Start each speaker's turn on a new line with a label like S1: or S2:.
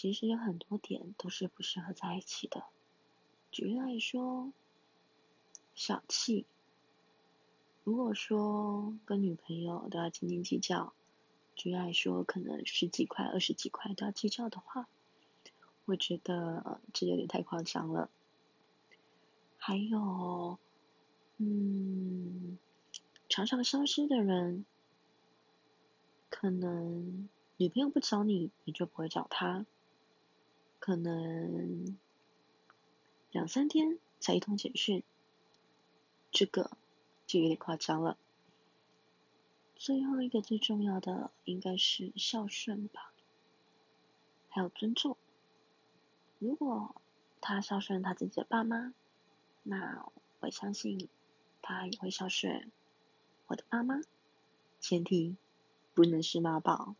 S1: 其实有很多点都是不适合在一起的。举例来说，小气。如果说跟女朋友都要斤斤计较，举例来说，可能十几块、二十几块都要计较的话，我觉得这有点太夸张了。还有，嗯，常常消失的人，可能女朋友不找你，你就不会找他。可能两三天才一通简讯，这个。就有点夸张了。最后一个最重要的应该是孝顺吧，还有尊重。如果他孝顺他自己的爸妈，那我相信他也会孝顺我的爸妈。前提不能是妈宝。